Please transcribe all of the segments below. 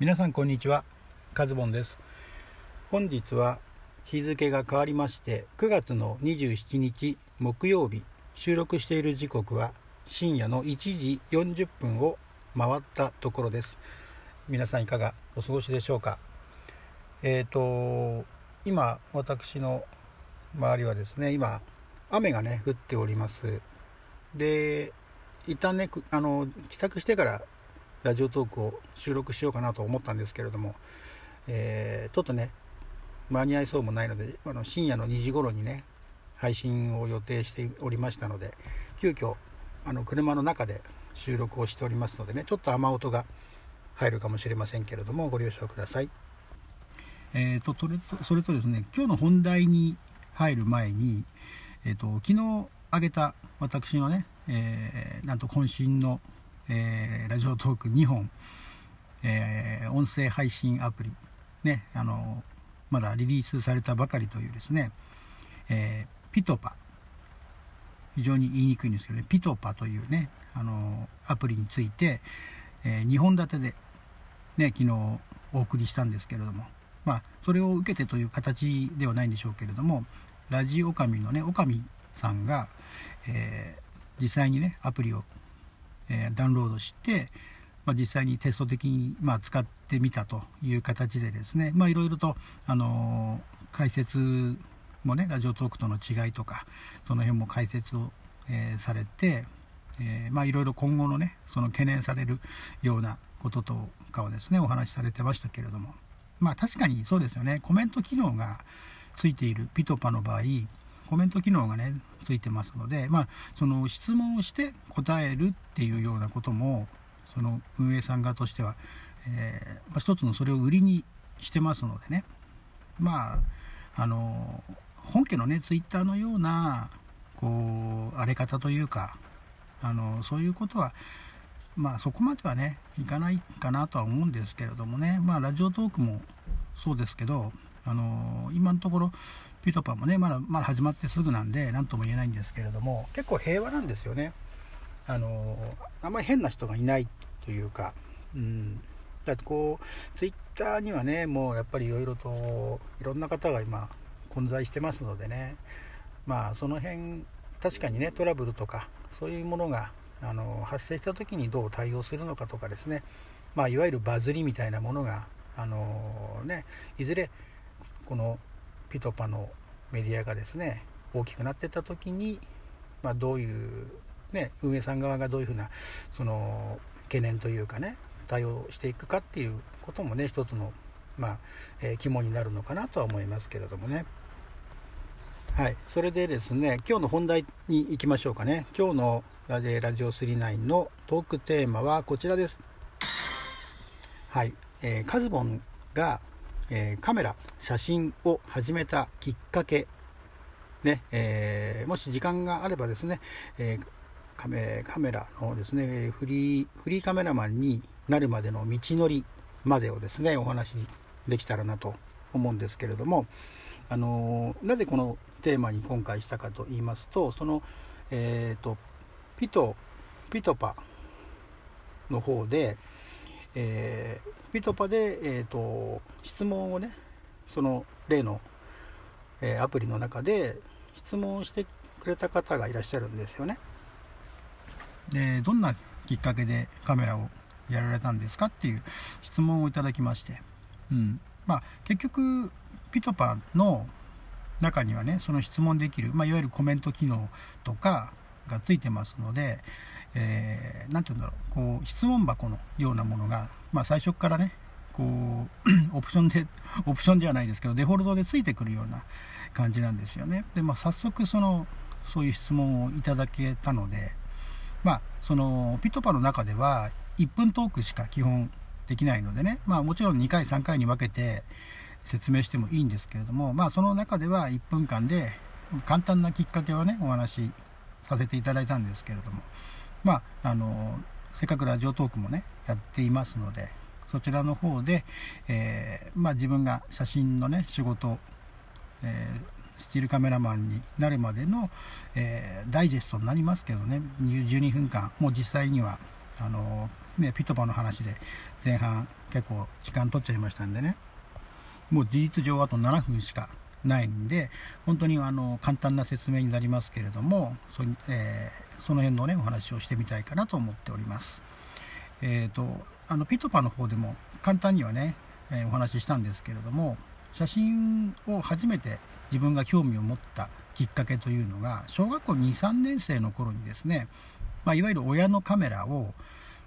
皆さんこんにちは。カズボンです。本日は日付が変わりまして9月の27日木曜日収録している時刻は深夜の1時40分を回ったところです。皆さんいかがお過ごしでしょうか。えっ、ー、と今私の周りはですね今雨がね降っております。で一旦ねあの帰宅してからラジオトークを収録しようかなと思ったんですけれども、えー、ちょっとね間に合いそうもないのであの深夜の2時頃にね配信を予定しておりましたので急遽あの車の中で収録をしておりますのでねちょっと雨音が入るかもしれませんけれどもご了承ください。えーと、それとそれとですね今日の本題に入る前に、えーと、昨日挙げた私のね、えー、なんと渾身のえー、ラジオトーク2本、えー、音声配信アプリ、ね、あのまだリリースされたばかりというですね、えー、ピトパ。非常に言いにくいんですけどねピトパというねあのアプリについて、え2本立てで、ね、昨日お送りしたんですけれども、まあ、それを受けてという形ではないんでしょうけれどもラジオ神のねおかみさんが、え実際にねアプリをえダウンロードして、まあ、実際にテスト的に、まあ、使ってみたという形でですね、まあ、いろいろと、あの解説もねラジオトークとの違いとかその辺も解説を、えー、されて、え、まいろいろ今後のねその懸念されるようなこととかをですねお話しされてましたけれどもまあ確かにそうですよね。コメント機能がついているピトパの場合コメント機能がねついてますので、まあ、その質問をして答えるっていうようなこともその運営さん側としては、えー、まあ、一つのそれを売りにしてますのでね。まああの本家のねツイッターのようなこう荒れ方というかあのそういうことはまあそこまではねいかないかなとは思うんですけれどもね。まあラジオトークもそうですけどあの今のところピトパもねまだまだ始まってすぐなんで何とも言えないんですけれども結構平和なんですよね。あのあんまり変な人がいないというか、うん、だってこうツイッターにはねもうやっぱりいろいろといろんな方が今混在してますのでね。まあその辺確かにねトラブルとかそういうものがあの発生した時にどう対応するのかとかですね。まあいわゆるバズりみたいなものがあのねいずれこのピトパのメディアがですね大きくなってった時に、まあ、どういう、ね、運営さん側がどういうふうなその懸念というかね対応していくかっていうこともね一つの、まあえー、肝になるのかなとは思いますけれどもね。はい、それでですね今日の本題に行きましょうかね。今日のラジオ39のトークテーマはこちらです。はい、えー、カズボンがえー、カメラ写真を始めたきっかけ、ねえー、もし時間があればですね、えー、カメラのですねフリーフリーカメラマンになるまでの道のりまでをですねお話しできたらなと思うんですけれども、あのなぜこのテーマに今回したかと言いますとその、えーと、ピトピトパの方で、え、ピトパで、えーと、質問をねその例の、えー、アプリの中で質問してくれた方がいらっしゃるんですよね。でどんなきっかけでカメラをやられたんですかっていう質問をいただきまして、うん。まあ、結局ピトパの中にはねその質問できる、まあ、いわゆるコメント機能とかがついてますので、えー、て言うんだろう。こう質問箱のようなものが、まあ、最初からねこう オプションで オプションではないですけどデフォルトでついてくるような感じなんですよね。で、まあ、早速そのそういう質問をいただけたので、まあ、そのピトパの中では1分トークしか基本できないのでね、まあ、もちろん2回3回に分けて説明してもいいんですけれども、まあ、その中では1分間で簡単なきっかけをねお話しさせていただいたんですけれどもまああのせっかくラジオトークもねやっていますのでそちらの方で、えー、まあ、自分が写真のね仕事、えー、スチールカメラマンになるまでの、えー、ダイジェストになりますけどね12分間もう実際にはあのね、ピトパの話で前半結構時間取っちゃいましたんでね。もう事実上あと7分しかないんで本当にあの簡単な説明になりますけれどもそ,、えー、その辺のねお話をしてみたいかなと思っております。えーと、あのピトパの方でも簡単にはね、えー、お話ししたんですけれども写真を初めて自分が興味を持ったきっかけというのが小学校23年生の頃にですね、まあ、いわゆる親のカメラを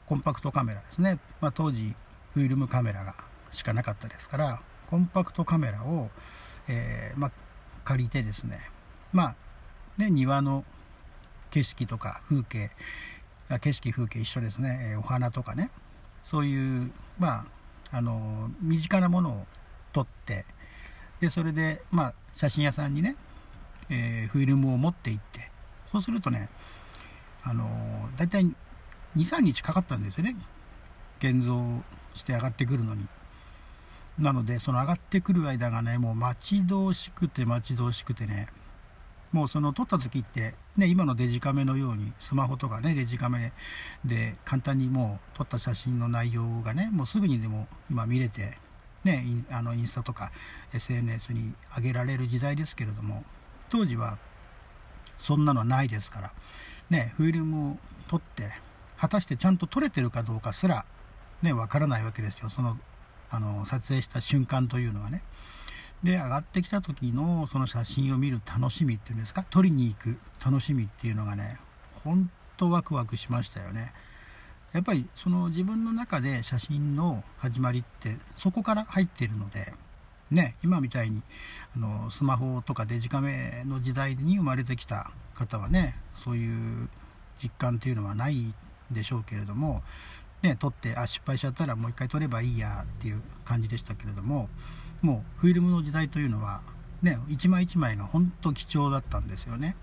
コンパクトカメラですね、まあ、当時フィルムカメラがしかなかったですからコンパクトカメラを、えー、まあ、借りてですねまあね庭の景色とか風景景色風景一緒ですね、えお花とかね。そういうまああの身近なものを撮ってでそれでまあ写真屋さんにね、えー、フィルムを持って行ってそうするとねあの大体23日かかったんですよね。現像して上がってくるのに。なのでその上がってくる間がねもう待ち遠しくて待ち遠しくてねもうその撮った時って、ね、今のデジカメのようにスマホとかねデジカメで簡単にもう撮った写真の内容がねもうすぐにでも今見れて、ね、あのインスタとか SNS に上げられる時代ですけれども当時はそんなのはないですから、ね、フィルムを撮って果たしてちゃんと撮れてるかどうかすらね、わからないわけですよそのあの撮影した瞬間というのはね。で上がってきた時のその写真を見る楽しみっていうんですか？撮りに行く楽しみっていうのがねほんとワクワクしましたよね。やっぱりその自分の中で写真の始まりってそこから入っているのでね今みたいにあのスマホとかデジカメの時代に生まれてきた方はねそういう実感っていうのはないでしょうけれどもね撮ってあ失敗しちゃったらもう一回撮ればいいやっていう感じでしたけれどももうフィルムの時代というのは、ね、一枚一枚が本当貴重だったんですよね。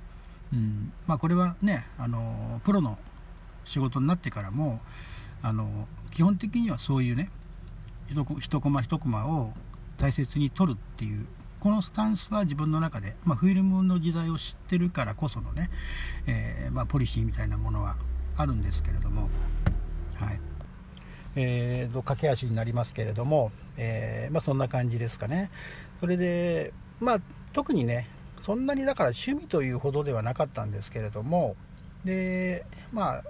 うんまあ、これはねあのプロの仕事になってからもあの基本的にはそういうね一コマ一コマを大切に取るっていうこのスタンスは自分の中で、まあ、フィルムの時代を知ってるからこそのね、えー、まあ、ポリシーみたいなものはあるんですけれども、はいえーと、駆け足になりますけれども、えー、まあ、そんな感じですかね。それで、まあ、特にね、そんなにだから趣味というほどではなかったんですけれども、で、まあ、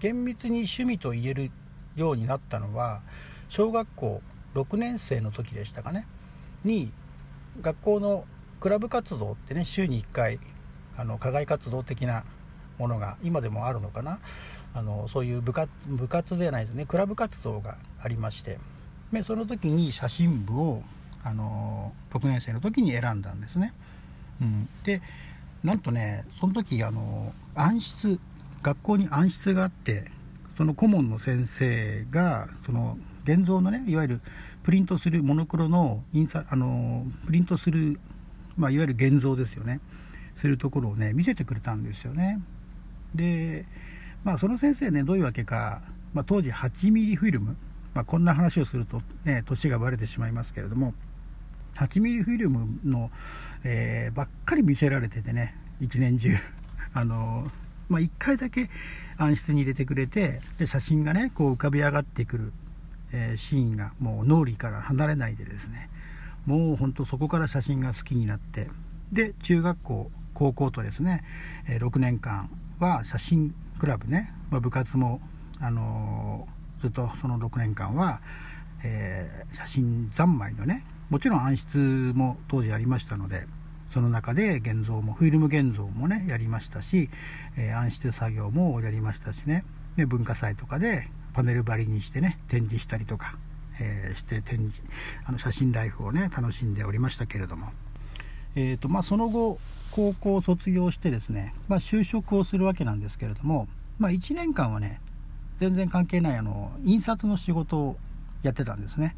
厳密に趣味と言えるようになったのは、小学校6年生の時でしたかね、に、学校のクラブ活動ってね、週に1回、あの課外活動的なものが今でもあるのかな。あのそういう部活部活ではないですね。クラブ活動がありまして。でその時に写真部をあの6年生の時に選んだんですね、うん、でなんとねその時あの暗室学校に暗室があってその顧問の先生がその現像のねいわゆるプリントするモノクロの印刷あのプリントする、まあ、いわゆる現像ですよね。するところをね見せてくれたんですよね。でまあ、その先生ねどういうわけか、まあ、当時8ミリフィルム、まあ、こんな話をするとね年がバレてしまいますけれども8ミリフィルムの、えー、ばっかり見せられててね一年中。あのまあ、1回だけ暗室に入れてくれてで写真がねこう浮かび上がってくる、えー、シーンがもう脳裏から離れないでですねもうほんとそこから写真が好きになってで中学校高校とですね、えー、6年間は写真クラブね、まあ、部活も、あのー、ずっとその6年間は、えー、写真三昧のねもちろん暗室も当時ありましたのでその中で現像もフィルム現像もねやりましたし、えー、暗室作業もやりましたしね。で文化祭とかでパネル張りにしてね展示したりとか、え、して展示あの写真ライフをね楽しんでおりましたけれども、えーとまあ、その後高校を卒業してですね、まあ、就職をするわけなんですけれども、まあ、1年間はね全然関係ないあの印刷の仕事をやってたんですね。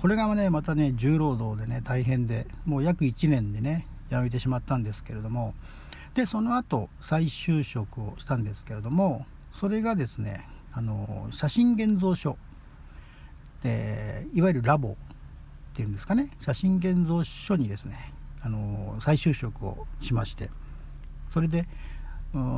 これがねまたね重労働でね大変でもう約1年でね辞めてしまったんですけれどもでその後再就職をしたんですけれどもそれがですねあの写真現像所でいわゆるラボっていうんですかね写真現像所にですねあの再就職をしましてそれで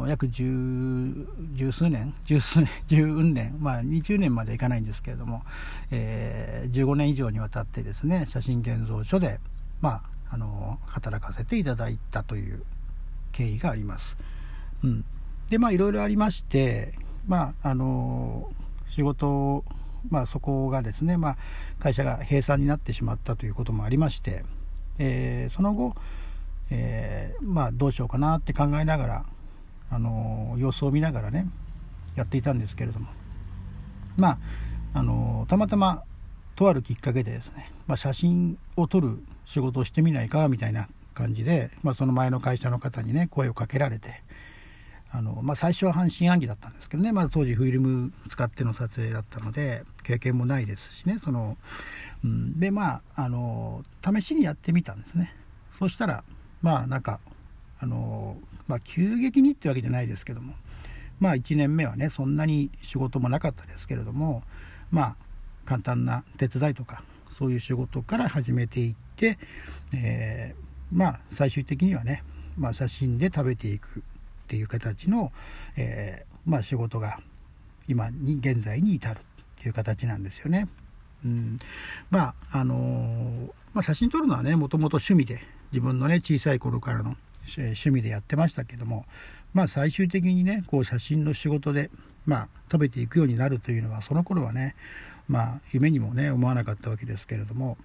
約十数年 十数年十運年まあ20年までいかないんですけれども、えー、15年以上にわたってですね写真現像所でまああの働かせていただいたという経緯があります。うん、でまあいろいろありましてまああの仕事まあ、そこがですね、まあ、会社が閉鎖になってしまったということもありまして、えー、その後、えー、まあ、どうしようかなって考えながら、あの様子を見ながらねやっていたんですけれども。まあ、あのたまたまとあるきっかけでですね、まあ、写真を撮る仕事をしてみないかみたいな感じで、まあ、その前の会社の方にね声をかけられてあの、まあ、最初は半信半疑だったんですけどね、まだ当時フィルム使っての撮影だったので経験もないですしねその、うん、でまああの試しにやってみたんですねそしたらまあなんかあの、まあ、急激にってわけじゃないですけどもまあ1年目はねそんなに仕事もなかったですけれどもまあ簡単な手伝いとかそういう仕事から始めていって、えー、まあ最終的にはね、まあ、写真で食べていくっていう形の、えー、まあ、仕事が今に現在に至るっていう形なんですよね。うん、まああのー、まあ、写真撮るのはねもともと趣味で自分のね小さい頃からの趣味でやってましたけどもまあ最終的にねこう写真の仕事でまあ食べていくようになるというのはその頃はねまあ夢にもね思わなかったわけですけれども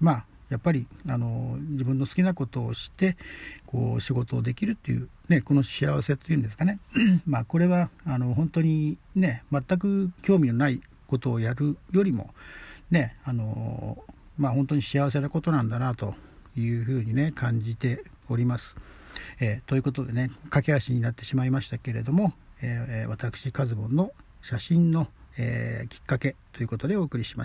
まあやっぱりあの自分の好きなことをしてこう仕事をできるっていう、ね、この幸せっていうんですかね。まあこれはあの本当にね全く興味のないことをやるよりもねあのまあ本当に幸せなことなんだなというふうにね感じております。えー、ということでね駆け足になってしまいましたけれども、えー、私カズボンの写真の、え、きっかけということでお送りしました。